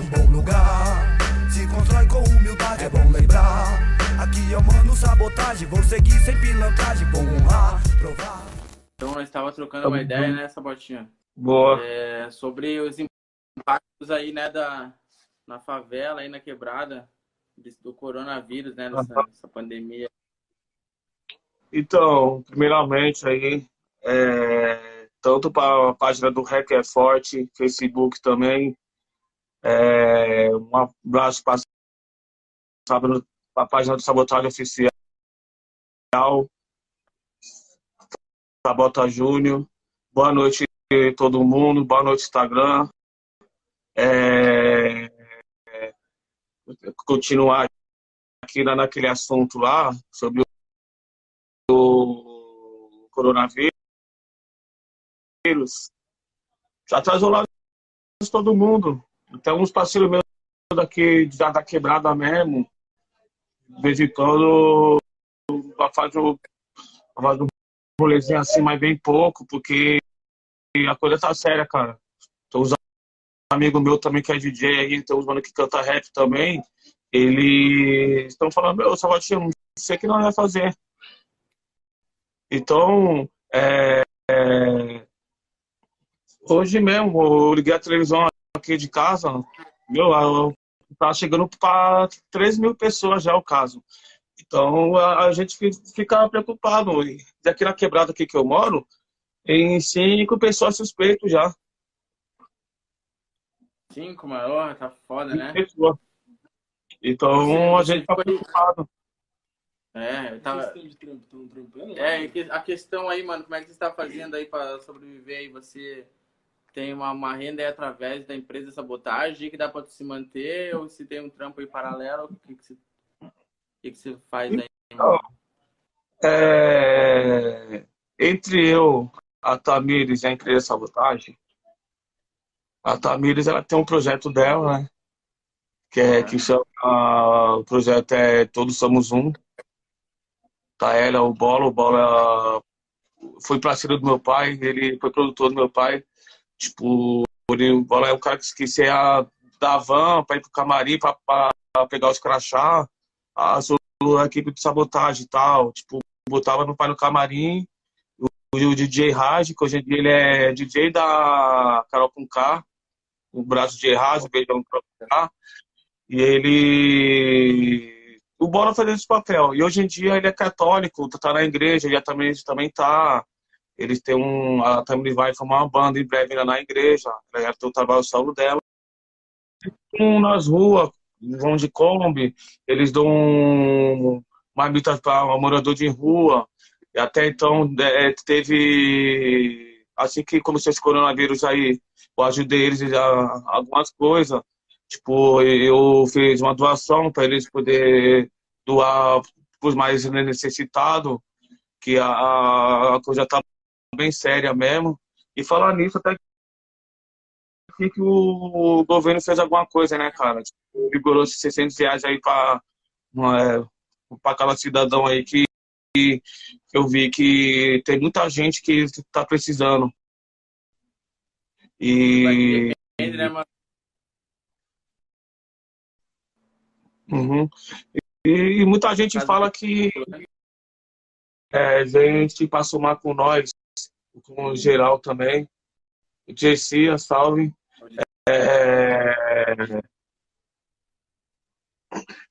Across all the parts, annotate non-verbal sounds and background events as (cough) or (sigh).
um bom lugar. Se constrói com humildade, é bom lembrar. Aqui eu mando sabotagem, vou seguir sem pilantragem, vou honrar, provar. Então nós estava trocando uma ideia, né, Sabotinha? Boa. É, sobre os impactos aí, né, da, na favela, aí na quebrada, do coronavírus, né, nessa, nessa pandemia. Então, primeiramente aí, é, tanto para a página do REC é Forte, Facebook também, é, um abraço para a página do Sabotagem Oficial, Sabota Júnior, boa noite todo mundo, boa noite Instagram, é, continuar aqui naquele assunto lá, sobre o coronavírus, já atrasou lá todo mundo. Então, uns parceiros meus daqui, já da quebrada mesmo, de vez em faz um, faz um assim, mas bem pouco, porque a coisa tá séria, cara. Tô usando um amigo meu também que é DJ aí, tem uns mano que canta rap também. Eles estão falando, meu, Salvatinho, não sei o que nós vai fazer. Então, é, é, hoje mesmo, eu liguei a televisão aqui de casa, meu, tá chegando para 3 mil pessoas já o caso. Então, a, a gente fica preocupado. E aqui na quebrada aqui que eu moro, em cinco pessoas suspeitas já. Cinco, maior, tá foda, né? Então, a gente tá preocupado. É, tava... É, a questão aí, mano, como é que você está fazendo aí para sobreviver aí? Você tem uma, uma renda através da empresa sabotagem que dá para se manter ou se tem um trampo aí paralelo, o que, que, você, o que, que faz aí? Então, é... Entre eu, a Tamires e a empresa sabotagem, a Tamires ela tem um projeto dela, né? Que, é, que chama, o projeto é Todos Somos Um tá ela, o Bola, o Bola foi parceiro do meu pai, ele foi produtor do meu pai. Tipo, Bola é o cara que esquecia da van para ir pro camarim para pegar os crachá, a, a equipe de sabotagem e tal. Tipo, botava no pai no camarim, o, o DJ Raj, que hoje em dia ele é DJ da Carol com K, o braço de Raj, o beijão com K. E ele o Bola fazendo esse papel. E hoje em dia ele é católico, tá na igreja, a Tamiris também tá. Eles têm um. A Tamiris vai formar uma banda em breve lá na igreja. Ela já tem o trabalho solo dela. Um, nas ruas, vão de Kombi, eles dão um, marmitas para um morador de rua. E até então é, teve. Assim que começou esse coronavírus aí, eu ajudei eles a algumas coisas. Tipo, eu fiz uma doação para eles poder doar para os mais necessitados, que a, a coisa está bem séria mesmo. E falar nisso, até que o governo fez alguma coisa, né, cara? Tipo, ligou 600 reais aí para é, para cada cidadão aí que, que eu vi que tem muita gente que está precisando. E. Depende, né, mano? Uhum. E, e, muita gente fala que é, gente passou mal com nós, com o geral também. Jessia, salve. É...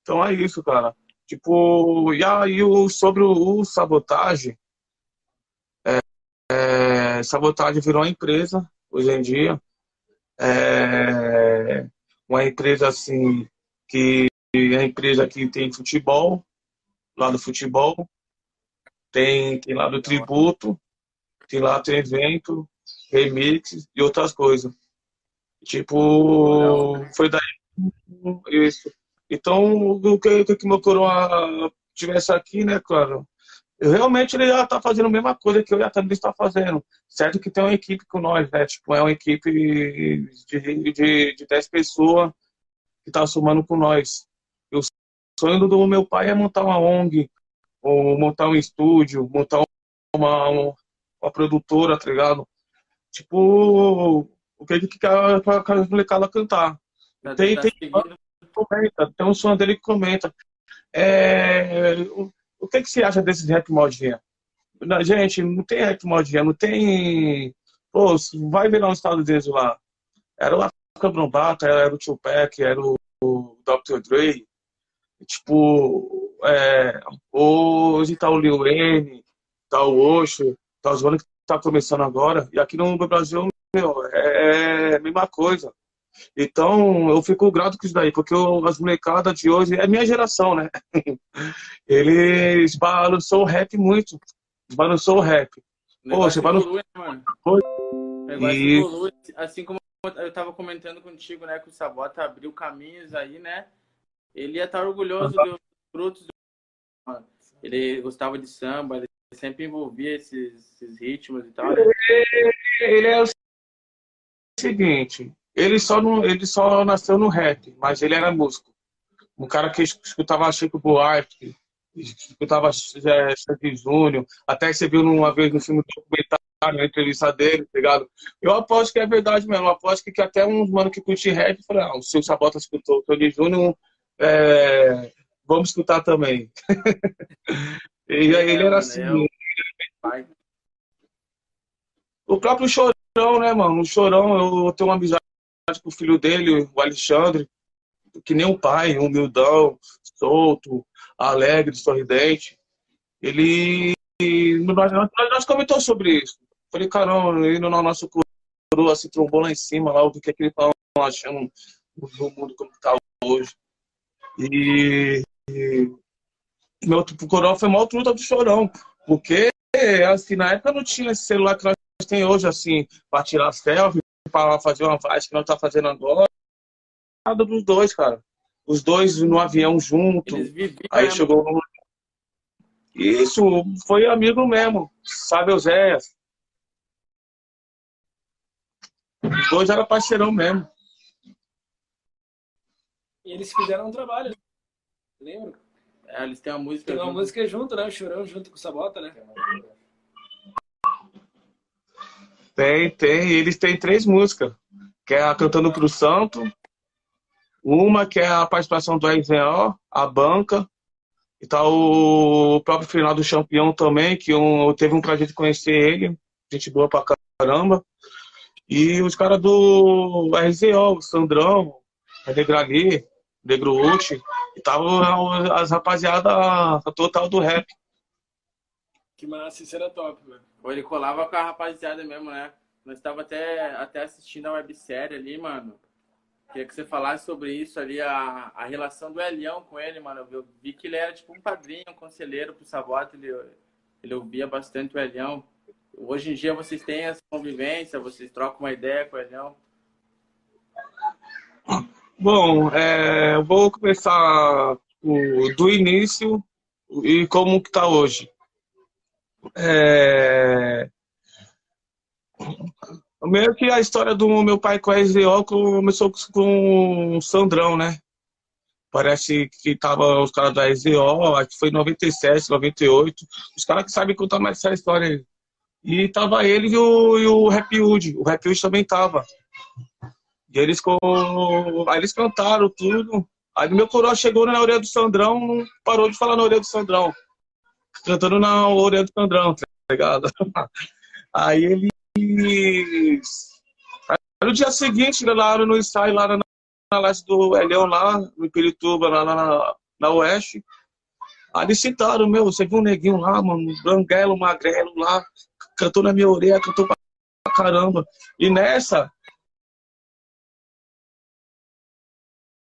Então é isso, cara. Tipo, e aí o, sobre o, o sabotagem, é, é, sabotagem virou uma empresa hoje em dia. É, uma empresa assim que a empresa aqui tem futebol, lá do futebol, tem, tem lá do tributo, tem lá tem evento, remix e outras coisas. Tipo, foi daí isso. Então, o que, o que meu coroa tivesse aqui, né, claro, realmente ele já tá fazendo a mesma coisa que eu já também está fazendo. Certo que tem uma equipe com nós, né? Tipo, é uma equipe de, de, de 10 pessoas que tá somando com nós sonho do meu pai é montar uma ONG, ou montar um estúdio, montar uma, uma, uma produtora, tá ligado? Tipo, o que que a, a molecada cantar. Tá, tem, tá tem, comenta, tem um som dele que comenta. É, o, o que, que você acha desses rap modinha? Gente, não tem rap modinha, não tem. Pô, vai ver lá no Estados Unidos lá. Era o Africa Brombata, era o Tupac, era o, o Dr. Dre. Tipo, é, hoje tá o Lil Wayne, tá o Osho, tá manos que tá começando agora. E aqui no Brasil, meu, é, é a mesma coisa. Então, eu fico grato com isso daí, porque eu, as molecadas de hoje, é minha geração, né? (laughs) Eles balançou o rap muito. Balançou o rap. Pô, você balançou... Né? E... Assim como eu tava comentando contigo, né, que o Sabota abriu caminhos aí, né? Ele ia estar orgulhoso uhum. dos frutos do... Ele gostava de samba, ele sempre envolvia esses, esses ritmos e tal. Né? Ele, ele é o seguinte, ele só, não, ele só nasceu no rap, mas ele era músico. Um cara que escutava Chico Buarque, escutava é, Sandy Júnior, até você viu uma vez no filme documentário, na entrevista dele, tá ligado? Eu aposto que é verdade mesmo, eu aposto que, que até uns mano que curte rap falaram, ah, o seu Sabota escutou o Sandy Júnior, é, vamos escutar também. (laughs) e aí ele era assim. O próprio Chorão, né, mano? O Chorão, eu tenho uma amizade com o filho dele, o Alexandre, que nem um pai, humildão, solto, alegre, sorridente. Ele. Nós, nós comentamos sobre isso. Falei, caramba, ele no nosso coroa se trombou lá em cima, lá, o que, é que ele tá achando do mundo como está hoje. E, e meu coroa foi mal truta do chorão, porque assim, na época não tinha esse celular que nós temos hoje, assim, para tirar selfie, para fazer uma viagem que nós tá fazendo agora. Nada dos dois, cara. Os dois no avião junto. Aí chegou no... Isso, foi amigo mesmo. Sabe, Oséias? Os dois eram parceirão mesmo. E eles fizeram um trabalho, lembra? É, eles têm uma música. Tem uma junto. música junto, né? Chorão junto com o Sabota, né? Tem, tem. Eles têm três músicas. Que é a Cantando pro Santo. Uma que é a participação do RZO, a banca. E tá o próprio final do Champion também, que eu teve um prazer de conhecer ele. Gente boa pra caramba. E os caras do RZO, o Sandrão, a Negrali, Negro Uchi. Tava as rapaziada total do rap. Que massa, isso era top, mano. Pô, ele colava com a rapaziada mesmo, né? Nós estava até, até assistindo a websérie ali, mano. Queria que você falasse sobre isso ali, a, a relação do Elião com ele, mano. Eu vi que ele era tipo um padrinho, um conselheiro pro Sabota, ele, ele ouvia bastante o Elião. Hoje em dia vocês têm essa convivência, vocês trocam uma ideia com o Elião? Bom, é, eu vou começar o, do início e como que tá hoje. É... Meio que a história do meu pai com a SDO começou com o Sandrão, né? Parece que tava os caras da SDO, acho que foi em 97, 98. Os caras que sabem contar mais essa história aí. E tava ele e o, e o Hood. O Rap Hood também tava. E eles, aí eles cantaram tudo. Aí meu coroa chegou na orelha do Sandrão, não parou de falar na orelha do Sandrão cantando na orelha do Sandrão, tá ligado? (laughs) Aí eles. Aí, no dia seguinte, lá no ensaio, lá na, na leste do Elião, lá no Pirituba, lá na, na Oeste, aí eles citaram, meu, você viu um neguinho lá, mano, branguelo, magrelo lá, cantou na minha orelha, cantou pra caramba. E nessa,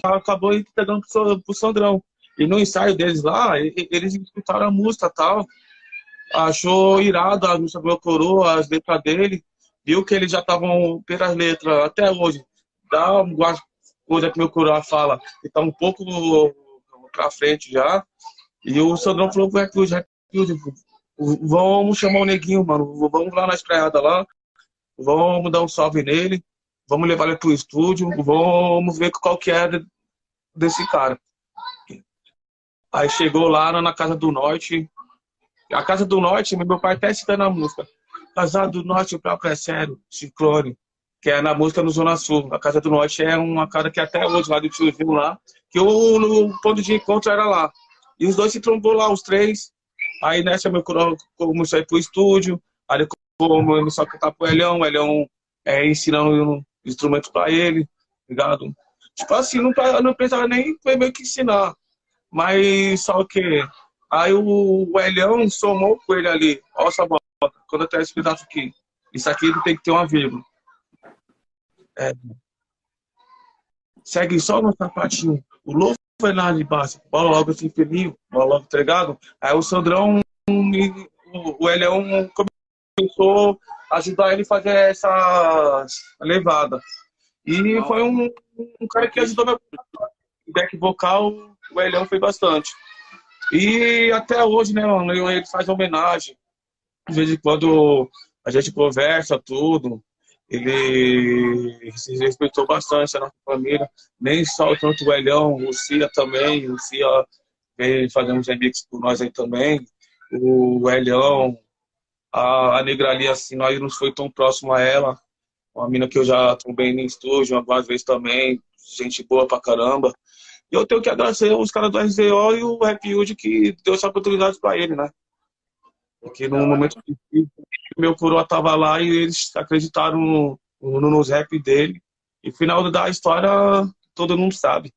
acabou entregando pro, pro Sandrão. E no ensaio deles lá, eles escutaram a música tal. Achou irado a música do meu coroa, as letras dele. Viu que eles já estavam pelas letras até hoje. Dá uma coisa que meu coroa fala, que tá um pouco pra frente já. E o Sandrão falou pro Reclude, vamos chamar o neguinho, mano. Vamos lá na estreada lá. Vamos dar um salve nele. Vamos levar ele pro estúdio. Vamos ver qual que é desse cara. Aí chegou lá na Casa do Norte. A Casa do Norte, meu pai até citando a música. Casa do Norte, o próprio é sério, Ciclone. que é na música no Zona Sul. A Casa do Norte é uma casa que até hoje, lá do tiozinho lá, que o, o ponto de encontro era lá. E os dois se trombou lá, os três. Aí nessa meu começou a ir pro estúdio, aí ele começou a cantar pro Elhão, o Elhão é, ensinando instrumento pra ele, ligado? Tipo assim, não, não precisava nem meio que ensinar. Mas só que aí o, Elhão somou com ele ali, ó, Sabota, quando eu tenho esse pedaço aqui. Isso aqui tem que ter uma vírgula. É. Segue só no sapatinho. O louco foi lá de baixo. Bola logo assim, fininho. Bola logo entregado. Aí o Sandrão, o, o Elião começou ajudar ele a fazer essa levada. E foi um, um cara que ajudou meu back vocal, o Elião fez bastante. E até hoje, né, mano, ele faz homenagem. De vez em quando a gente conversa tudo ele se respeitou bastante a nossa família, nem só tanto o Elhão, o Cia também, o Cia veio fazer uns remixes por nós aí também, o Elhão, a, a Negra ali, assim, nós não foi tão próximo a ela, uma mina que eu já trombei no estúdio algumas vezes também, gente boa pra caramba. E eu tenho que agradecer os caras do RZO e o Rap Hood que deu essa oportunidade pra ele, né? Porque no momento que meu coroa tava lá e eles acreditaram no, no, nos rap dele. E final da história, todo mundo sabe.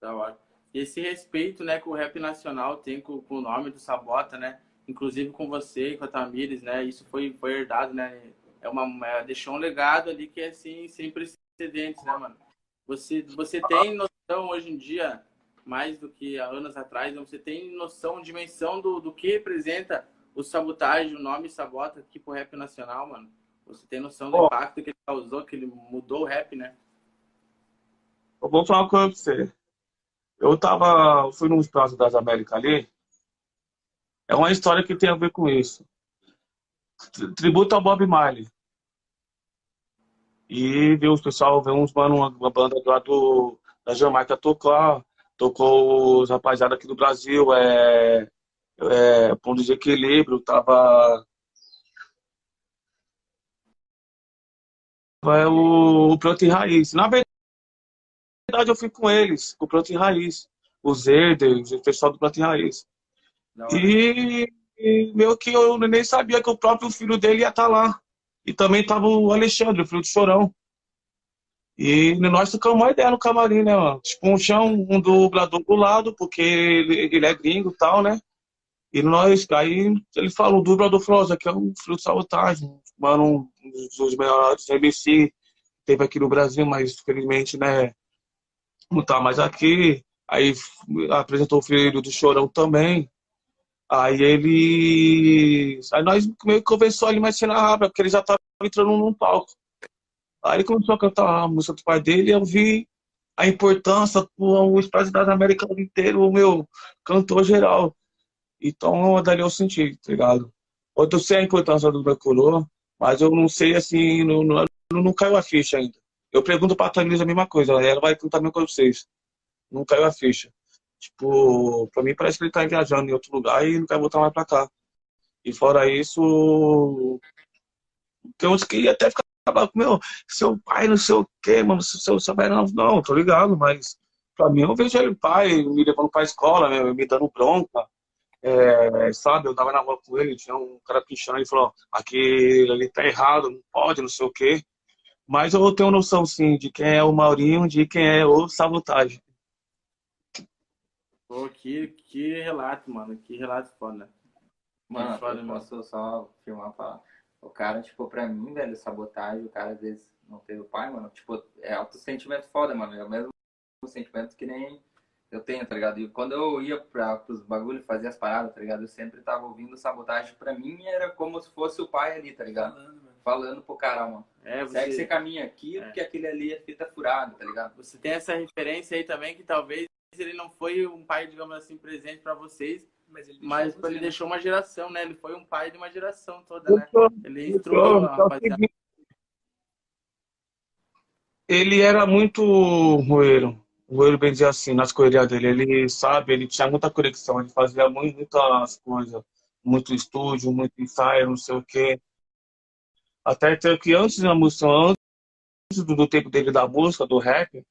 Da hora. E esse respeito né, que o rap nacional tem com, com o nome do Sabota, né? Inclusive com você, com a Tamires, né? Isso foi, foi herdado, né? É uma, é, deixou um legado ali que é assim, sem precedentes, né, mano? Você, você tem noção hoje em dia, mais do que há anos atrás, você tem noção, dimensão do, do que representa o Sabotagem, o nome Sabota aqui pro rap nacional, mano. Você tem noção do oh. impacto que ele causou, que ele mudou o rap, né? Eu vou falar uma coisa pra você. Eu tava. Fui num espaço das Américas ali. É uma história que tem a ver com isso. Tributo ao Bob Marley. E viu os pessoal, viu uns mano, uma, banda lá do, da Jamaica tocar. Tocou os rapaziada aqui do Brasil. É, é, ponto de equilíbrio, tava é o, o Pronto e Raiz. Na verdade, eu fui com eles, com o Pronto e Raiz. O Zerder, o pessoal do Pronto e Raiz. E, e meio que eu nem sabia que o próprio filho dele ia estar tá lá. E também tava o Alexandre, o filho do Chorão. E nós tocamos uma ideia no camarim, né, mano? Tipo, um chão, um dublador do lado, porque ele, ele é gringo e tal, né? E nós, aí ele falou, o dublador falou, que é um fruto de sabotagem, mano, um dos melhores MC teve aqui no Brasil, mas infelizmente, né, não tá mais aqui. Aí apresentou o filho do Chorão também. Aí ele. Aí nós meio que conversou ali mais cena rápida, porque ele já tava entrando num palco. Aí ele começou a cantar a música do pai dele e eu vi a importância, o Expresso das Américas inteiro, o meu cantor geral. Então, dali eu senti, tá ligado? Eu sei a importância do coroa, mas eu não sei, assim, não, não, não caiu a ficha ainda. Eu pergunto pra Tamisa a mesma coisa, ela vai perguntar mesmo com vocês. Não caiu a ficha. Tipo, pra mim parece que ele tá viajando em outro lugar e não quer voltar mais pra cá. E fora isso, tem uns que até ficar com meu, seu pai não sei o quê, mano, seu, seu pai não, não, tô ligado, mas pra mim eu vejo ele pai me levando pra escola, né, me dando bronca, é, sabe, eu tava na rua com ele, tinha um cara pichando, ele falou, aqui ali tá errado, não pode, não sei o quê. Mas eu tenho noção, sim, de quem é o Maurinho, de quem é o Sabotagem. Pô, que, que relato, mano, que relato foda. Mano, foda, eu posso só filmar pra... O cara, tipo, pra mim, velho, sabotagem, o cara às vezes não teve o pai, mano, tipo, é alto sentimento foda, mano, é o mesmo sentimento que nem eu tenho, tá ligado? E quando eu ia pra, pros bagulhos fazer as paradas, tá ligado? Eu sempre tava ouvindo sabotagem. Pra mim era como se fosse o pai ali, tá ligado? Falando, Falando pro cara, mano. É, você... Segue esse caminho aqui, é. porque aquele ali é fita furada, tá ligado? Você tem essa referência aí também que talvez ele não foi um pai, digamos assim, presente pra vocês, mas ele, mas ele deixou uma geração, né? Ele foi um pai de uma geração toda, né? Ele entrou, rapaziada. Ele era muito roeiro o Euro bem dizer assim, nas correrias dele, ele sabe, ele tinha muita conexão, ele fazia muitas coisas, muito estúdio, muito ensaio, não sei o quê. Até que antes da música, do tempo dele da música, do rap,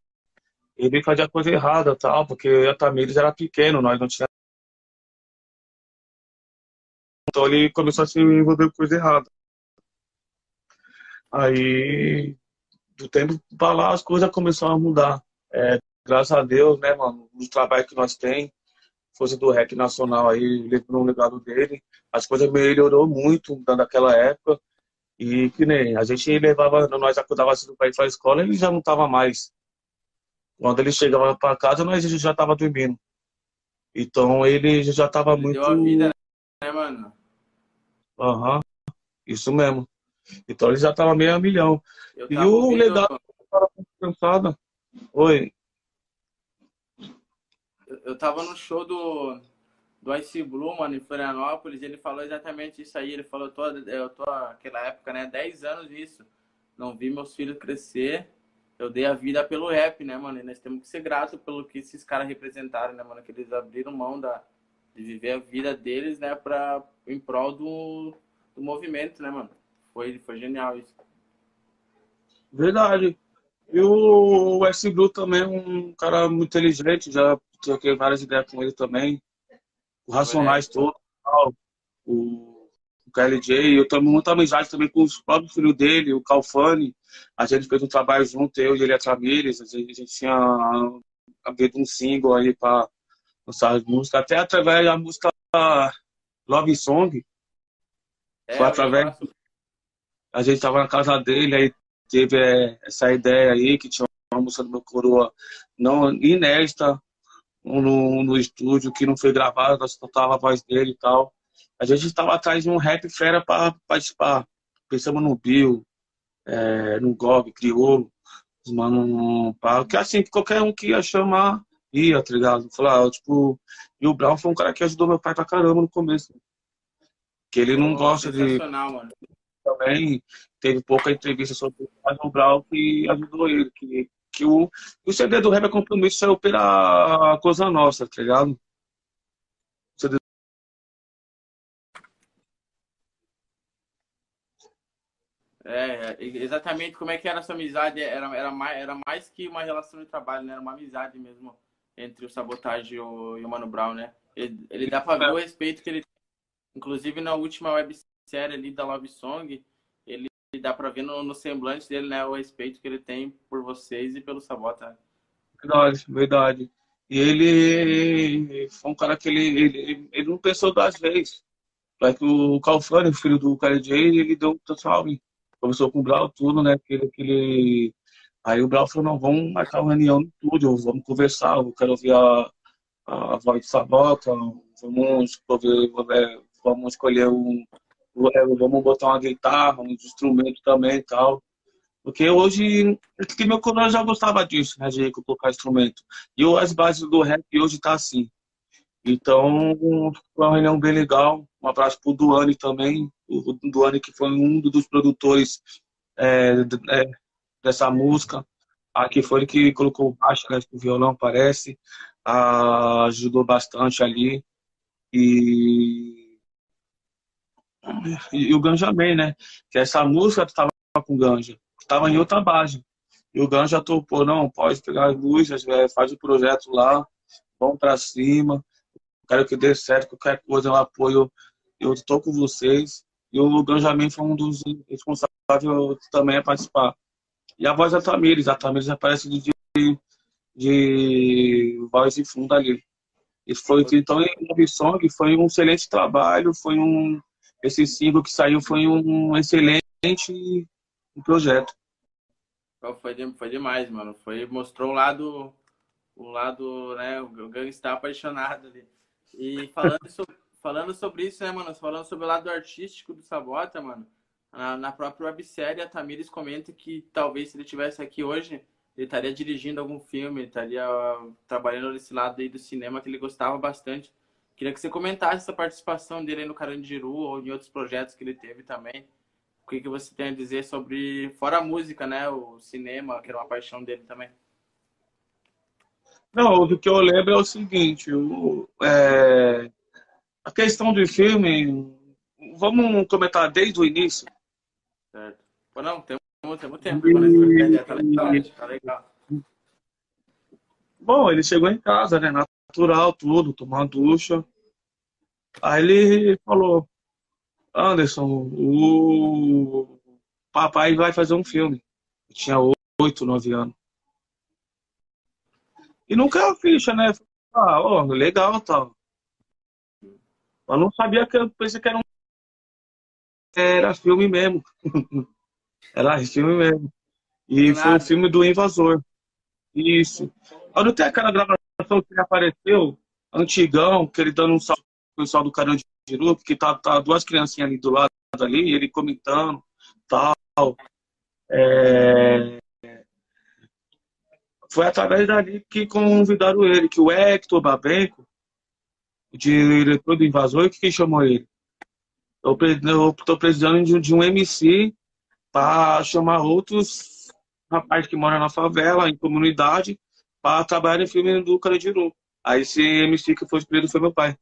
ele fazia coisa errada, tal, porque a Tamires era pequeno, nós não tínhamos. Então ele começou a se envolver com coisa errada. Aí, do tempo para lá, as coisas começaram a mudar. É, graças a Deus, né, mano, os trabalhos que nós tem, força do rap nacional aí, levando o legado dele, as coisas melhorou muito daquela época. E que nem a gente levava, nós acordava cedo para ir para a escola, ele já não estava mais. Quando ele chegava para casa, nós já estava dormindo. Então ele já estava muito. Deu a vida, né, mano? Aham, uhum, isso mesmo. Então ele já estava meio a milhão. E o legal, cansado. Oi. Eu tava no show do, do Ice Blue, mano, em Florianópolis, ele falou exatamente isso aí. Ele falou, eu tô, eu tô naquela época, né, 10 anos nisso. Não vi meus filhos crescer. Eu dei a vida pelo rap, né, mano? E nós temos que ser gratos pelo que esses caras representaram, né, mano? Que eles abriram mão da, de viver a vida deles, né, pra, em prol do, do movimento, né, mano? Foi, foi genial isso. Verdade. E o S. Blue também é um cara muito inteligente, já troquei várias ideias com ele também. O Racionais é. todo, o, o KLJ, eu tenho muita amizade também com os próprios filhos dele, o Calfani. A gente fez um trabalho junto, eu e ele a Tamires, a gente, a gente tinha abrido um single aí para lançar as músicas, até através da música Love Song. É, foi através. A gente estava na casa dele, aí teve é, essa ideia aí, que tinha uma música do meu coroa não inédita no, no estúdio, que não foi gravada, nós tocava a voz dele e tal. A gente estava atrás de um rap fera para participar. Pensamos no Bill, é, no Gog, Criolo, os mano, pá, que assim, qualquer um que ia chamar, ia, tá ligado? Falar, ah, tipo, e o Brown foi um cara que ajudou meu pai pra caramba no começo. Que ele não gosta de. Mano também teve pouca entrevista sobre o Brown que ajudou ele. Que, que o, o CD do Rap é Compromisso saiu pela Coisa Nossa, tá ligado? CD... É, exatamente como é que era essa amizade. Era, era, mais, era mais que uma relação de trabalho, né? Era uma amizade mesmo entre o Sabotagem e o, e o Mano Brown, né? Ele, ele dá pra ver o respeito que ele tem. Inclusive na última websérie ali da Love Song, dá pra ver no, no, semblante dele, né, o respeito que ele tem por vocês e pelo Sabota. Verdade, verdade. E ele foi um cara que ele, ele, ele não pensou duas vezes. Que o Calfani, filho do KJ, ele deu um salve. Começou com o Brau, tudo, né? Que ele, que ele... Aí o Brau falou, não, vamos marcar uma reunião no estúdio, vamos conversar, eu quero ouvir a, a voz de Sabota, vamos, vamos escolher um, é, vamos botar uma guitarra, uns instrumentos também e tal. Porque hoje, que meu coroa já gostava disso, né, de colocar instrumento. E as bases do rap hoje tá assim. Então, foi uma reunião bem legal. Um abraço pro Duane também. O Duane que foi um dos produtores é, é, dessa música. Aqui foi ele que colocou o baixo, né, o violão parece. Ah, ajudou bastante ali. E e, o Ganja Man, né? Que essa música estava com o Ganja, estava em outra base. E o Ganja topou, não, pode pegar as luzes, é, faz o projeto lá, vamos para cima, quero que dê certo, qualquer coisa eu apoio, eu estou com vocês. E o Ganja Man foi um dos responsáveis também a participar. E a voz da Tamires, a Tamires aparece de, de voz e fundo ali. E foi, então, em Love Song foi um excelente trabalho, foi um, esse single que saiu foi um excelente projeto. Foi, foi demais, mano. Foi, mostrou o lado, o lado, né, o gangsta apaixonado ali. E falando sobre, falando sobre isso, né, mano, falando sobre o lado artístico do Sabota, mano, na, na própria websérie, a Tamires comenta que talvez se ele tivesse aqui hoje, ele estaria dirigindo algum filme, estaria trabalhando nesse lado aí do cinema que ele gostava bastante. Queria que você comentasse essa participação dele no Carandiru ou em outros projetos que ele teve também. O que, que você tem a dizer sobre, fora a música, né? O cinema, que era uma paixão dele também. Não, o que eu lembro é o seguinte, o, é, a questão do filme, vamos comentar desde o início? Certo. Não, tem temos tempo e... quando tá legal, tá legal. Bom, ele chegou em casa, né? Natural, tudo, tomar ducha. Aí ele falou, Anderson, o papai vai fazer um filme. Eu tinha oito, nove anos. E nunca a ficha, né? Ah, ó, legal tal. Eu não sabia que eu pensei que era um. Era filme mesmo. (laughs) era filme mesmo. E foi o filme do Invasor. Isso. Quando tem aquela gravação que apareceu, antigão, que ele dando um salve pro pessoal do Carandiru, porque tá, tá duas criancinhas ali do lado ali, ele comentando, tal. É... Foi através dali que convidaram ele, que o Hector Babenco, o diretor do Invasor, que chamou ele? Eu estou precisando de, de um MC para chamar outros rapazes que moram na favela, em comunidade, para trabalhar em filme do Carandiru. Aí esse MC que foi escolhido foi meu pai.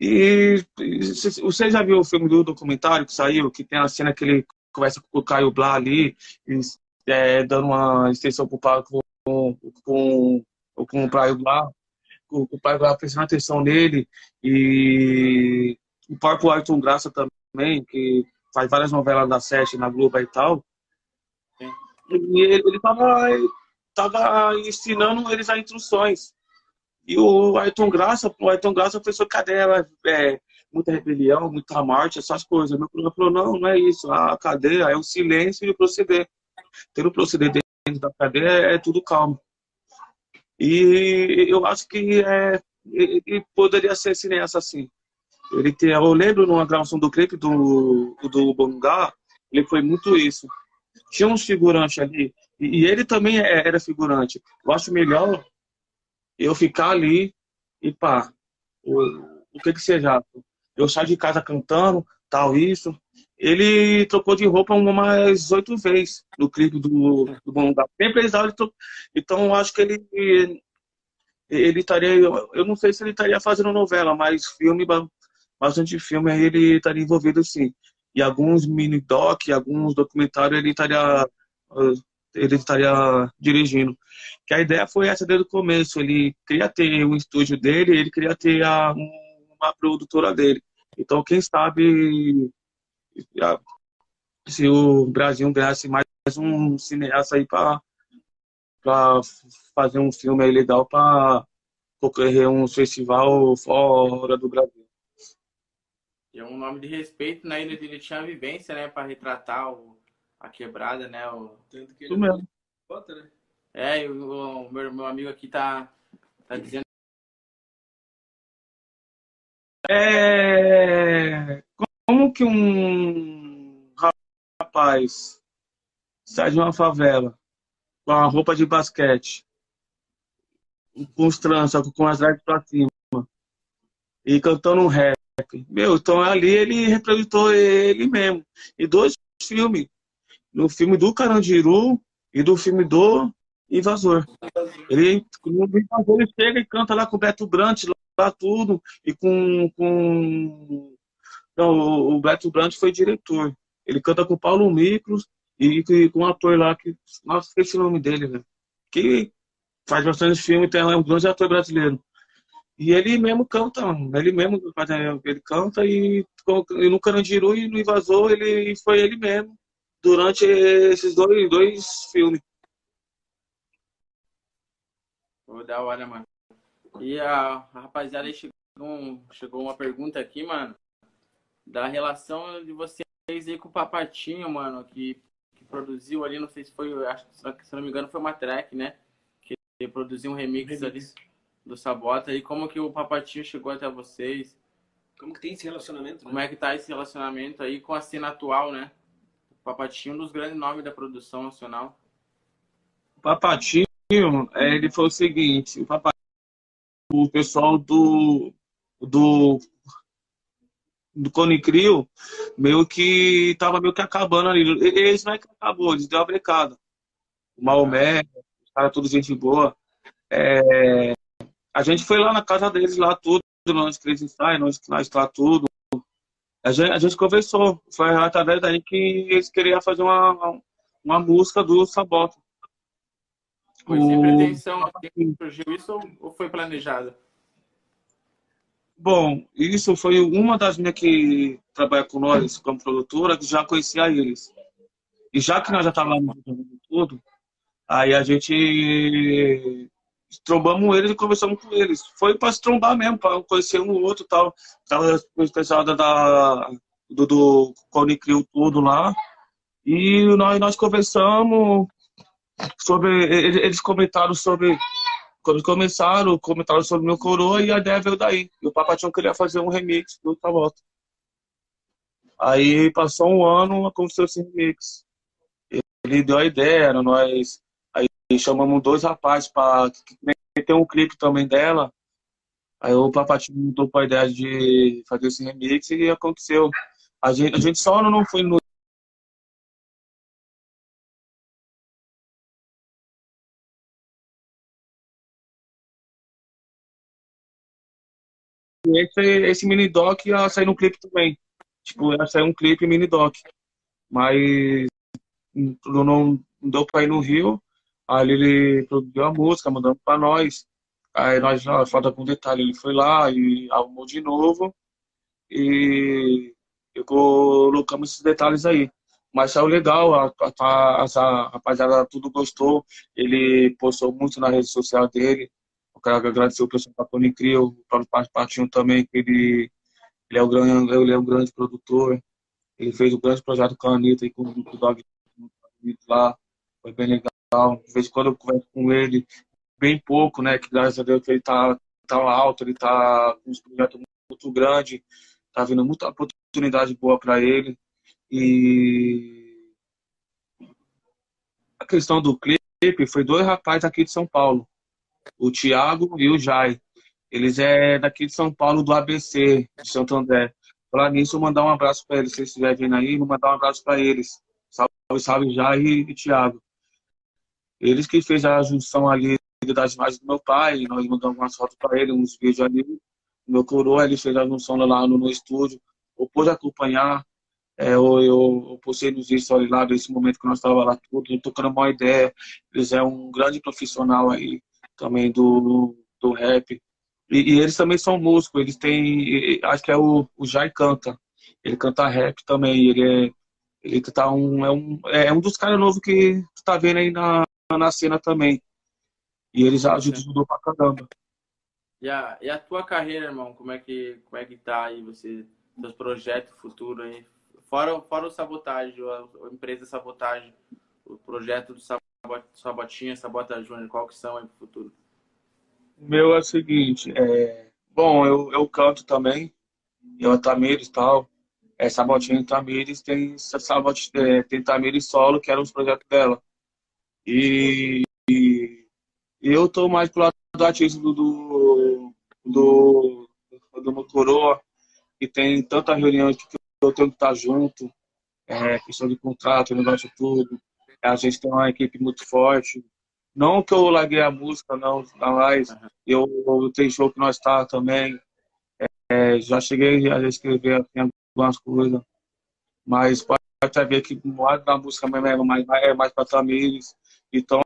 E, você já viu o filme do documentário que saiu, que tem a cena que ele conversa com o Caio Blá ali, e, é, dando uma extensão pro pai com, com, com o Caio Blá, o, o pai Blá prestando atenção nele, e o próprio Ayrton Graça também, que faz várias novelas da Sete na Globo e tal. E ele, ele tava, tava ensinando eles as instruções. E o Ayrton Graça, o Ayrton Graça pensou, cadê ela? É, muita rebelião, muita morte, essas coisas. Meu problema falou, não, não é isso. A cadeia é o silêncio e o proceder. Ter proceder dentro da cadeia é, é tudo calmo. E eu acho que é, ele poderia ser cineasta assim. Ele tem, eu lembro numa gravação do clipe do, do Bongá, ele foi muito isso. Tinha uns figurantes ali, e, e ele também é, era figurante. Eu acho melhor eu ficar ali e pá, o, o que que seja. Eu saio de casa cantando, tal, isso. Ele trocou de roupa umas oito vezes no clipe do, do Bom Lugar. Sempre eles davam, então acho que ele ele estaria, eu não sei se ele estaria fazendo novela, mas filme, bastante filme ele estaria envolvido sim. E alguns mini doc, alguns documentários ele estaria ele estaria dirigindo. Que a ideia foi essa desde o começo. Ele queria ter um estúdio dele, ele queria ter a, uma produtora dele. Então, quem sabe se o Brasil ganhasse mais um cineasta aí para fazer um filme aí legal para concorrer um festival fora do Brasil. E é um nome de respeito, né? Ele, ele tinha vivência, né, para retratar o, a quebrada, né? O... Tanto que ele mesmo. Bota, né? É, o, o meu, meu amigo aqui tá, tá dizendo. É... Como que um rapaz sai de uma favela com a roupa de basquete, com os tranças, com as artes pra cima, e cantando um rap. Meu, então ali ele representou ele mesmo. E dois filmes no filme do Carandiru e do filme do Invasor. Ele, no Invasor, ele chega e canta lá com o Beto Brant, lá tudo, e com. com... Não, o Beto Brant foi diretor. Ele canta com o Paulo Micros e, e com um ator lá que. Nossa, esqueci o nome dele, velho. Que faz bastante filme, tem um grande ator brasileiro. E ele mesmo canta, ele mesmo ele canta e, e no Carandiru e no Invasor ele foi ele mesmo durante esses dois, dois filmes. Pô, da hora, mano. E a, a rapaziada chegou, chegou uma pergunta aqui, mano, da relação de vocês aí com o Papatinho, mano, que, que produziu ali, não sei se foi, acho que se não me engano foi uma track, né? Que produziu um remix, remix. ali do Sabota. E como que o Papatinho chegou até vocês? Como que tem esse relacionamento? Né? Como é que tá esse relacionamento aí com a cena atual, né? Papatinho, um dos grandes nomes da produção nacional. O Papatinho, é, ele foi o seguinte, o Papatinho, o pessoal do do do Cone Crio, meio que tava meio que acabando ali. Eles não é que acabou, eles deu a brecada. O Maomé, os caras tudo gente boa. É, a gente foi lá na casa deles, lá tudo, nós que eles ensaiam, nós que nós lá tudo. A gente, a gente conversou, foi através daí que eles queriam fazer uma, uma música do Sabota. Foi sem pretensão surgiu isso ou foi planejado? Bom, isso foi uma das minhas que trabalha com nós como produtora, que já conhecia eles. E já que nós já estávamos tudo, aí a gente trombamos eles e conversamos com eles. Foi para se trombar mesmo, para conhecer um ou outro tal. Tava com o da, do, do Cone Criou tudo lá. E nós, nós conversamos sobre. Eles comentaram sobre. Quando começaram, comentaram sobre meu coroa e a ideia veio daí. E o Papatinho queria fazer um remix do Travolta. Aí passou um ano, aconteceu esse remix. Ele deu a ideia, nós e chamamos dois rapazes para ter um clipe também dela. Aí o Papatinho mudou para a ideia de fazer esse remix e aconteceu. A gente, a gente só não foi no esse, esse mini doc ia sair no clipe também. Tipo, ia sair um clipe mini doc. Mas não, não deu pra ir no Rio. Aí ele produziu a música, mandando para nós. Aí nós, falta com detalhe, ele foi lá e arrumou de novo. E eu colocamos esses detalhes aí. Mas saiu legal, a, a, a, rapaziada tudo gostou. Ele postou muito na rede social dele. Quero agradecer o pessoal da Pony Crio, o próprio Partinho também, que ele, ele, é um grande, ele é um grande produtor. Ele fez um grande projeto com a Anitta e com o Dog lá. Foi bem legal. De vez em quando eu converso com ele, bem pouco, né? Que graças a Deus ele tá, tá alto, ele tá com um projeto muito grande, tá vindo muita oportunidade boa para ele. E a questão do clipe foi dois rapazes aqui de São Paulo, o Thiago e o Jai. Eles é daqui de São Paulo, do ABC, de Santo André. Falar nisso, mandar um abraço para eles, se eles estiverem vindo aí, vou mandar um abraço para eles. Salve, salve, Jai e, e Thiago. Eles que fez a junção ali das imagens do meu pai, nós mandamos umas fotos para ele, uns vídeos ali. Meu coroa, ele fez a junção lá no, no estúdio. Eu pude acompanhar, é, eu, eu, eu postei nos ali lá, desse momento que nós estávamos lá tudo, tocando uma ideia. Eles é um grande profissional aí, também do, do rap. E, e, eles também são músicos, eles têm, acho que é o, o Jai Canta. Ele canta rap também, ele é, ele tá um, é um, é um dos caras novos que tu tá vendo aí na, na cena também. E eles ajudam pra caramba. E a, e a tua carreira, irmão, como é que, como é que tá aí, você, seus projetos futuros aí? Fora, fora o sabotagem, a, a empresa sabotagem, o projeto do sabot, Sabotinha, Sabota Júnior, qual que são aí pro futuro? O meu é o seguinte, é... bom, eu, eu canto também, eu Tamires e tal, é, Sabotinha e Tamires, tem, Sabot, é, tem Tamires solo, que era os projetos dela. E, e eu tô mais pro lado do artista do, do, do, que tem tantas reuniões que eu tenho que estar junto, é, questão de contrato, negócio tudo. A gente tem uma equipe muito forte. Não que eu larguei a música, não, mas eu, eu tenho show que nós está também. É, já cheguei a escrever assim, algumas coisas, mas pode ver que o lado da música mesmo é mais, é mais para Tamires, então,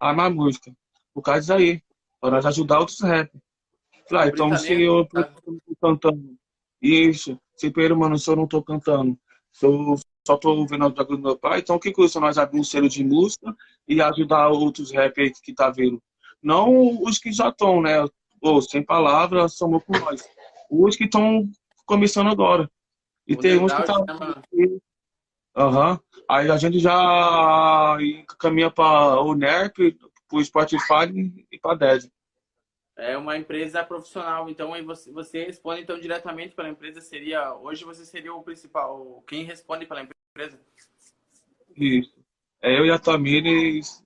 a mais música. Por causa disso aí. Para nós ajudar outros rap. Ah, então se eu tá? tô cantando isso, se primeiro, mano, se eu não tô cantando, se eu só tô ouvindo o bagulho do meu pai, então o que custa nós abrir um selo de música e ajudar outros rap que tá vendo? Não os que já estão, né? Pô, sem palavras, somou com nós. Os que estão começando agora. E o tem uns que tá. Aham. Aí a gente já caminha para o NERP, para o Spotify e para Dead. É uma empresa profissional, então aí você, você responde então diretamente para a empresa seria hoje você seria o principal, quem responde pela empresa? Isso. É eu e a Tamires.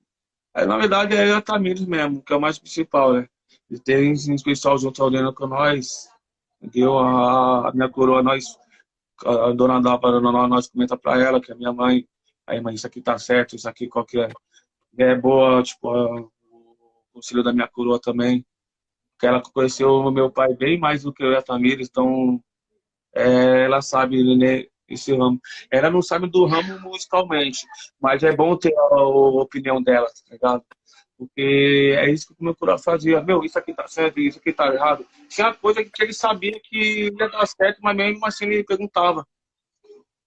É, na verdade é eu e a Tamires mesmo, que é o mais principal, né? E tem um pessoal junto olhando com nós. Deu a, a minha coroa, nós, a dona Dávara, nós comenta para ela que a minha mãe Aí, mas isso aqui tá certo, isso aqui qual que é? É boa, tipo, o conselho da minha coroa também. Que ela conheceu o meu pai bem mais do que eu e a Tamires, então é, ela sabe né, esse ramo. Ela não sabe do ramo musicalmente, mas é bom ter a, a opinião dela, tá ligado? Porque é isso que o meu cura fazia. Meu, isso aqui tá certo, isso aqui tá errado. Tinha coisa que ele sabia que ia dar certo, mas mesmo assim ele perguntava.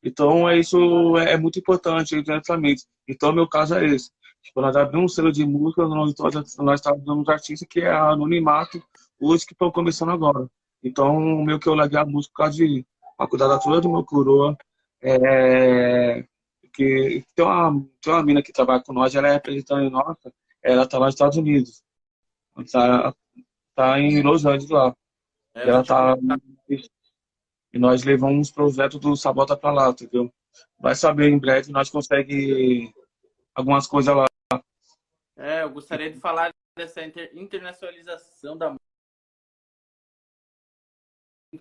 Então, é isso é, é muito importante diretamente. Então, meu caso é esse. Tipo, nós abrimos um selo de música, nós, nós dando artistas que é anonimato, hoje que estão começando agora. Então, meio que eu larguei a música por causa de a cuidar da toda do meu coroa. É, que tem uma, tem uma mina que trabalha com nós, ela é representante nossa, ela tá lá nos Estados Unidos. Tá, tá em Los Angeles lá. É, ela tá. E nós levamos os projetos do Sabota pra lá, entendeu? Vai saber em breve, nós conseguimos algumas coisas lá. É, eu gostaria de falar dessa inter internacionalização da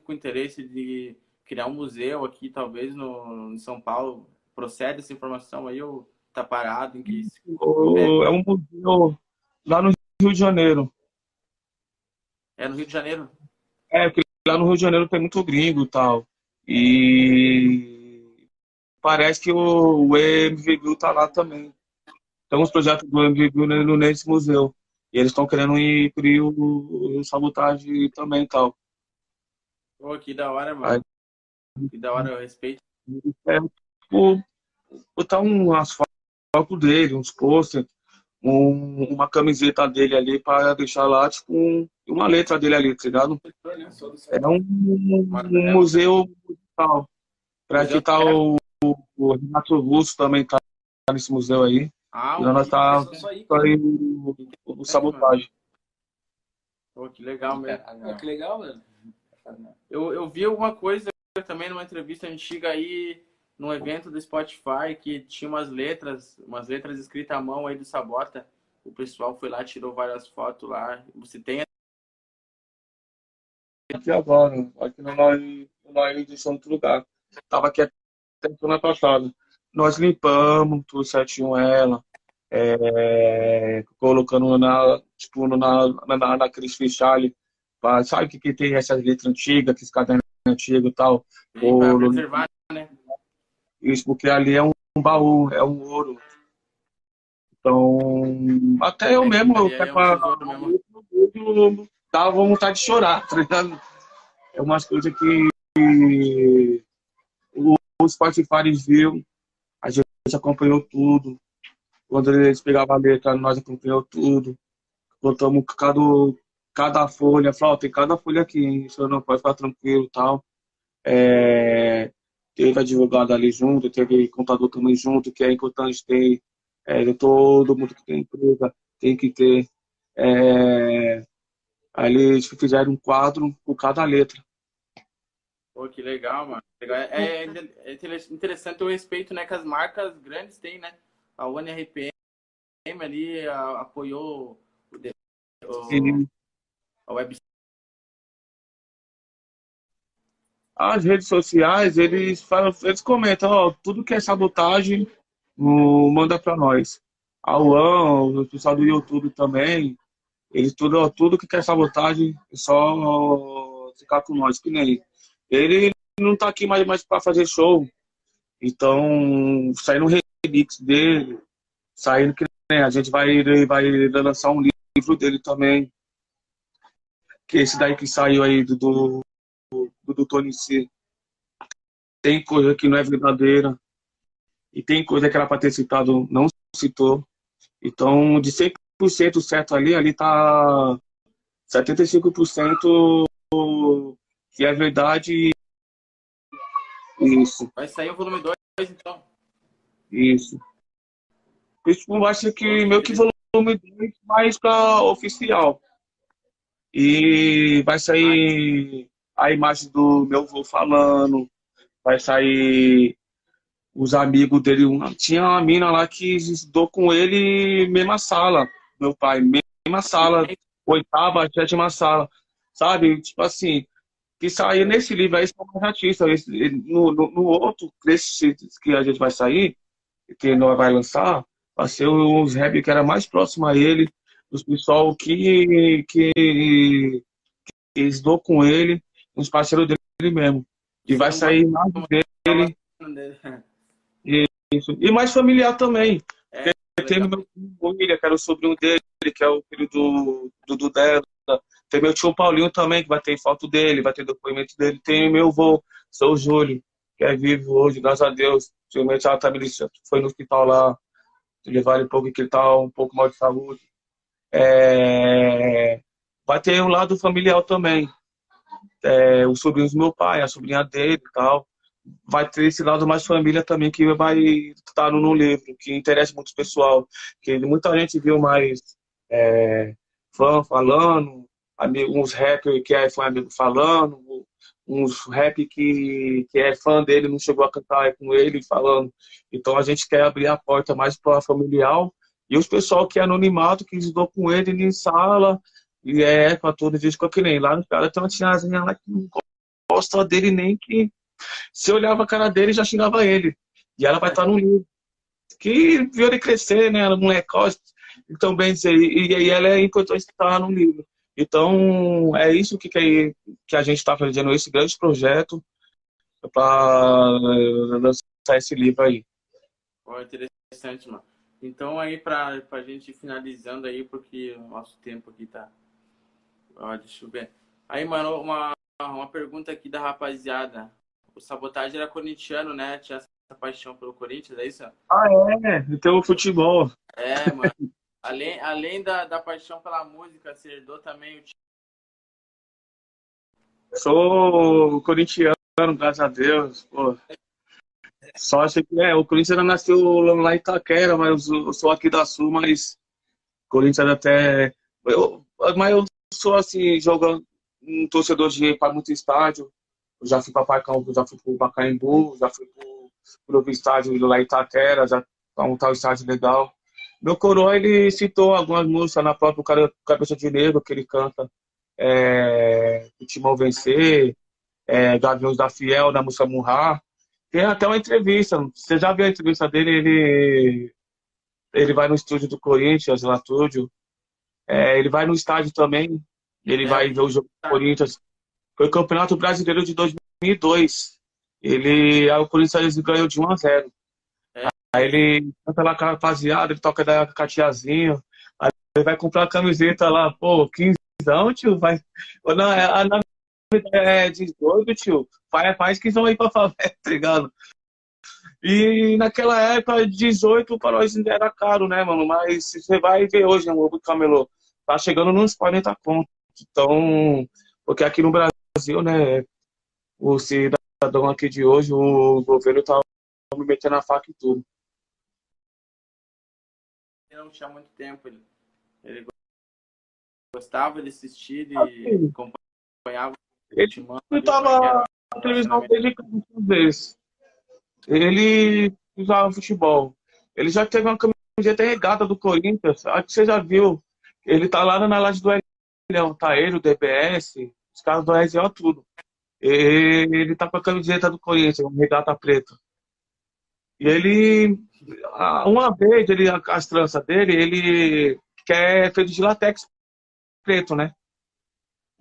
com interesse de criar um museu aqui, talvez no, em São Paulo. Procede essa informação aí ou tá parado? Em que é um museu lá no Rio de Janeiro. É no Rio de Janeiro? É, porque lá no Rio de Janeiro tem muito gringo e tal. E parece que o, o MVBio tá lá também. Tem uns projetos do MVBio nesse museu. E eles estão querendo ir para o, o sabotagem também e tal. Pô, que da hora, mano. Aí, que da hora, eu respeito. É, tipo, botar umas fotos dele, uns posters, um, uma camiseta dele ali para deixar lá, tipo, um, uma letra dele ali, tá ligado? É um, um museu musical. Pra que tá o, o Renato Russo também tá nesse museu aí. Ah, e nós tá, aí o, o, o sabotagem. Pô, que legal mesmo. Ah, que legal, mano. Eu, eu vi alguma coisa também numa entrevista antiga aí, num evento do Spotify, que tinha umas letras, umas letras escritas à mão aí do Sabota. O pessoal foi lá, tirou várias fotos lá. Você tem aqui agora, aqui no Nós, nós de outro lugar. Tava aqui até semana passada. Nós limpamos, tudo certinho ela, é, colocando na, tipo, na, na, naqueles fichales sabe o que, que tem essas letras antigas, aqueles cadernos antigos e tal? Ouro, preservar, né? Isso, porque ali é um baú, é um ouro. Então, até eu é, mesmo, eu é um dava vontade de chorar, (laughs) tá ligado? É umas coisas que os Spotify viu, gente acompanhou tudo. Quando eles pegavam a letra, nós acompanhamos tudo. Botamos cada, cada folha, falou, tem cada folha aqui, senhor não pode ficar tranquilo tal. É, teve advogado ali junto, teve contador também junto, que é importante ter. É, todo mundo que tem empresa tem que ter. É, aí eles fizeram um quadro por cada letra. Pô, que legal, mano. É, é, é interessante o respeito né, que as marcas grandes têm, né? A UNRPM ali a, apoiou o, o, a web as redes sociais, eles falam, eles comentam, ó, tudo que é sabotagem, um, manda para nós. A UAN, o pessoal do YouTube também, eles tudo, tudo que quer sabotagem, é só ficar com nós, que nem. Ele não tá aqui mais, mais para fazer show. Então, saindo um remix dele, saindo que nem, a gente vai, vai lançar um livro dele também que esse daí que saiu aí do, do, do, do Tony C. Tem coisa que não é verdadeira. E tem coisa que era para ter citado, não citou. Então, de 100% certo ali, ali tá 75% que é verdade. Isso. Vai sair o volume 2, então. Isso. Eu acho que meio que volume 2 mais para oficial. E vai sair a imagem do meu avô falando, vai sair os amigos dele. Tinha uma mina lá que estudou com ele mesma sala, meu pai, mesma sala, oitava, sétima sala, sabe? Tipo assim, que sair nesse livro aí são mais artistas. No, no, no outro, esse que a gente vai sair, que nós vai lançar, vai ser os rap que era mais próximo a ele, os pessoal que, que, que estudou com ele, uns parceiros dele mesmo. E vai sair mais dele. Isso. E mais familiar também. É, tem meu William, que era o sobrinho dele, que é o filho do, do Dudé. Tem meu tio Paulinho também, que vai ter foto dele, vai ter depoimento dele. Tem meu avô, sou o Júlio, que é vivo hoje, graças a Deus. Ultimamente ela tá foi no hospital lá, levaram um pouco que ele tá um pouco mal de saúde. É... Vai ter um lado familiar também. É, os sobrinhos do meu pai, a sobrinha dele e tal vai ter esse lado mais família também que vai estar no, no livro, que interessa muito o pessoal, que muita gente viu mais é, fã falando, uns rappers que é fã amigo falando, uns rap que, que é fã dele, não chegou a cantar com ele falando. Então a gente quer abrir a porta mais para familiar e os pessoal que é anonimato, que estudou com ele em sala, e é para todo disco que nem lá no cara tem uma tiazinha lá que não gosta dele nem que se olhava a cara dele, já xingava ele. E ela vai estar no livro. Que viu ele crescer, né? Ela molecote. Então, bem dizer, e, e ela é importante estar no livro. Então, é isso que, que, que a gente está fazendo, esse grande projeto para lançar esse livro aí. Oh, interessante, mano. Então, aí, para a gente ir finalizando aí, porque o nosso tempo aqui tá. Ó, deixa eu ver. Aí, mano, uma, uma pergunta aqui da rapaziada o Sabotagem era corintiano, né? Tinha essa paixão pelo Corinthians, é isso? Ah, é? Então o futebol. É, mano. (laughs) além, além da, da paixão pela música, você herdou também o Sou corintiano, graças a Deus. Pô. Só acho que é, o Corinthians nasceu lá em Itaquera, mas eu sou aqui da Sul, mas Corinthians até. Eu, mas eu sou assim, jogando um torcedor de ir para muito estádio. Eu já fui para Parcão, já fui para Pacaembu, já fui para o estádio lá em Itaquera, já para um estádio legal. Meu coroa, ele citou algumas músicas na própria Cabeça de Negro, que ele canta é, Timão Vencer, é, Gaviões da Fiel, da música Murrar. Tem até uma entrevista, você já viu a entrevista dele? Ele, ele vai no estúdio do Corinthians, lá estúdio. É, ele vai no estádio também, ele é. vai ver o jogo do Corinthians. Foi o Campeonato Brasileiro de 2002. Ele, o Corinthians ganhou de 1 a 0. Aí ele canta lá com a rapaziada, ele toca da catiazinha. Aí ele vai comprar a camiseta lá, pô, 15 não, tio, vai. Não, é, é 18, tio. Faz, faz que vão aí pra favela, (laughs) tá ligado? E naquela época, 18 para nós ainda era caro, né, mano? Mas você vai ver hoje, né, o Camelô, tá chegando nos 40 contos. Então, porque aqui no Brasil né? O cidadão aqui de hoje, o governo tá me metendo a faca em tudo. Não tinha muito tempo, ele, ele gostava de assistir e acompanhava. Ele estava na televisão desde vezes. Ele usava futebol. Ele já teve uma camiseta regada do Corinthians. Acho que você já viu. Ele tá lá na laje do Leão, tá ele, o DBS, os caras do RZO tudo. Ele tá com a camiseta do Corinthians, uma regata preta. E ele, uma vez, ele, as tranças dele, ele quer feito de latex preto, né?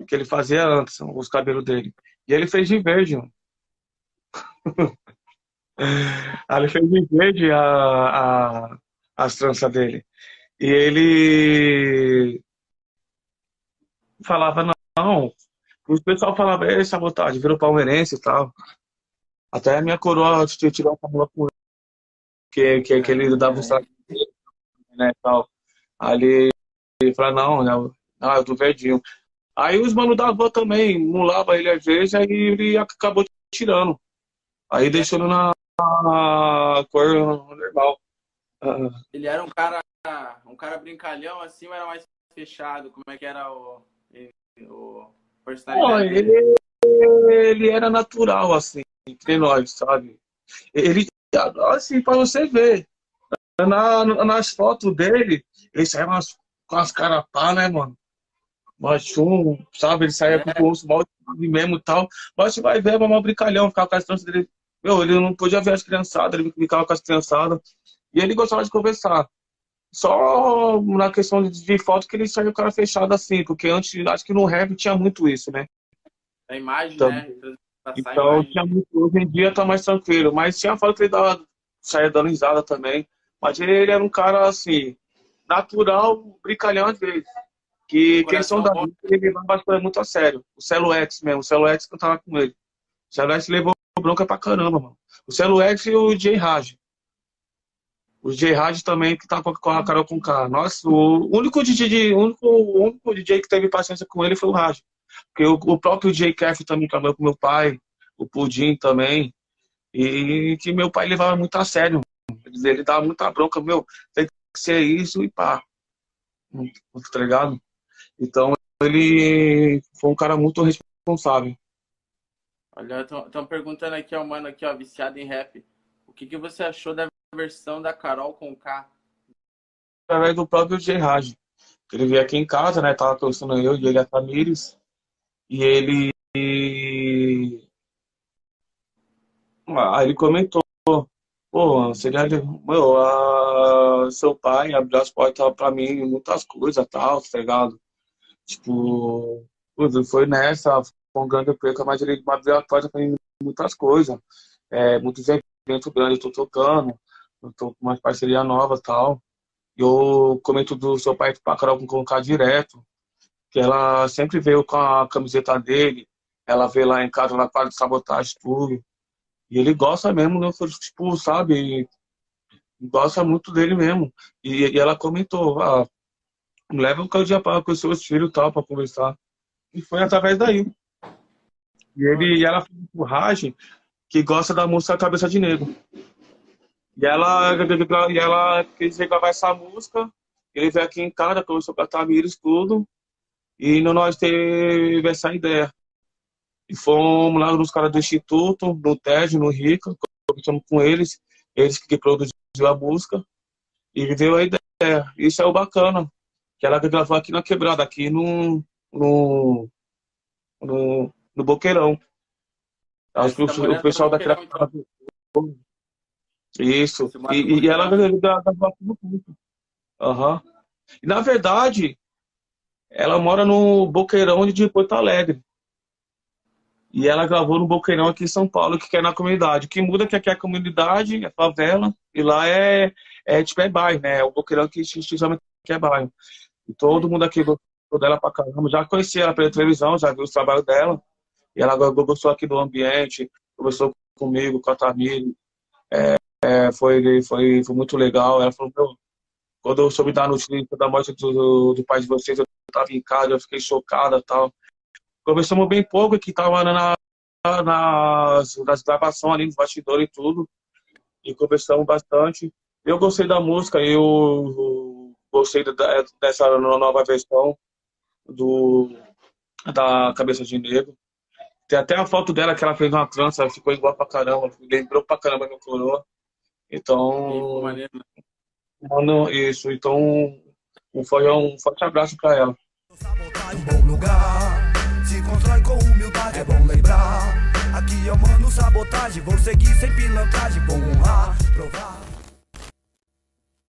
Que ele fazia antes, os cabelos dele. E ele fez de verde, (laughs) ele fez de verde a, a, as tranças dele. E ele falava, não, o pessoal falava, é sabotagem, virou palmeirense e tal. Até a minha coroa tirou a fórmula com que, que, que ele dava um né, tal. Aí ele falou, não, não, não, eu tô verdinho. Aí os manos da avó também, mulava ele às vezes, aí ele acabou tirando. Aí deixou na, na cor normal. Ele era um cara, um cara brincalhão assim, ou era mais fechado? Como é que era o, o personalidade ele, ele era natural, assim, entre nós, sabe? Ele, assim, pra você ver, na, nas fotos dele, ele saia umas, com as caras pá, né, mano? Machum, sabe? Ele saia é. com o osso mal mesmo e tal. Mas você vai ver, é um brincalhão, ficava com as tranças dele. Meu, ele não podia ver as criançadas, ele ficava com as criançadas. E ele gostava de conversar. Só na questão de, foto que ele saiu o cara fechado assim, porque antes, acho que no rap tinha muito isso, né? A imagem, Então- né? Então, tinha muito, hoje em dia tá mais tranquilo. Mas tinha foto que ele dava, saía dando risada também. Mas ele, ele era um cara, assim, natural, brincalhão às vezes. Que, que eles são da vida, ele levava muito a sério. O Celo X mesmo, o Celo X que eu tava com ele. O Celo X levou bronca pra caramba, mano. O Celo X e o J Raj. O J Raj também, que tá com a Carol com K. Nossa, o único DJ, de- o único, o único DJ que teve paciência com ele foi o Raj. Porque o, o próprio J Keff também trabalhou com meu pai, o Pudim também. E que meu pai levava muito a sério. Ele, ele dava muita bronca, meu, tem que ser isso e pá. Tá ligado? Então ele foi um cara muito responsável. Olha, estão perguntando aqui, ó, mano, aqui, ó, viciado em rap. O que, que você achou da versão da Carol com K? Através do próprio J Raj. Ele veio aqui em casa, né? Tava torcendo eu e ele a Tamires. E ele. Aí ele comentou, pô, seria. Meu, a... seu pai abriu as portas pra mim muitas coisas tal, tá ligado? Tipo, foi nessa, foi um grande perca, mas ele abriu a porta pra mim muitas coisas. É, muitos eventos grandes eu tô tocando, eu tô com umas parcerias novas e tal. E eu comento do seu pai pra Carol colocar direto, que ela sempre veio com a camiseta dele, ela veio lá em casa, quadra de sabotagem, tudo. E ele gosta mesmo, né? Tipo, sabe? Gosta muito dele mesmo. E, e ela comentou, ah, leva um dia para com os filhos e tal, pra conversar. E foi através daí. E, ele, e ela Raj que gosta da música Cabeça de Negro. E ela, e ela quis gravar essa música. Ele veio aqui em casa, começou a cantar Tamires, tudo. E nós teve essa ideia. E fomos lá nos caras do Instituto, no TED, no RICA, conversamos com eles, eles que produziram a música. E veio a ideia. Isso é o bacana. Que ela gravou aqui na quebrada, aqui no, no, no, no Boqueirão. Acho que tá o, o pessoal daquela. Boqueirão, Isso. E, e, ela gravou aqui no. Aham. E na verdade, ela mora no Boqueirão de Porto Alegre. E ela gravou no Boqueirão aqui em São Paulo, que é na comunidade. O que muda é que aqui é a comunidade, é favela, e lá é, é tipo, é bairro, né? É o Boqueirão que chama que é bairro. E todo mundo aqui gostou dela pra caramba. Já conhecia ela pela televisão, já viu o trabalho dela. E ela gostou aqui do ambiente, conversou comigo, com a Tamir. É, é, foi, foi, foi muito legal. Ela falou, meu, quando eu soube da notícia da morte do, do pai de vocês, eu estava em casa, eu fiquei chocada tal. Conversamos bem pouco, que estava na, nas, nas gravações ali, nos bastidores e tudo. E conversamos bastante. Eu gostei da música, eu gostei da, dessa nova versão do, da Cabeça de Negro. Tem até a foto dela que ela fez uma trança, ficou igual pra caramba, lembrou pra caramba meu coroa. Então, né? Mano, isso. Então, um, foi um forte abraço pra ela. Sabotagem, bom lugar. Se constrói com humildade, é bom lembrar. Aqui eu mando sabotagem, vou seguir sem pilantragem, vou honrar, provar.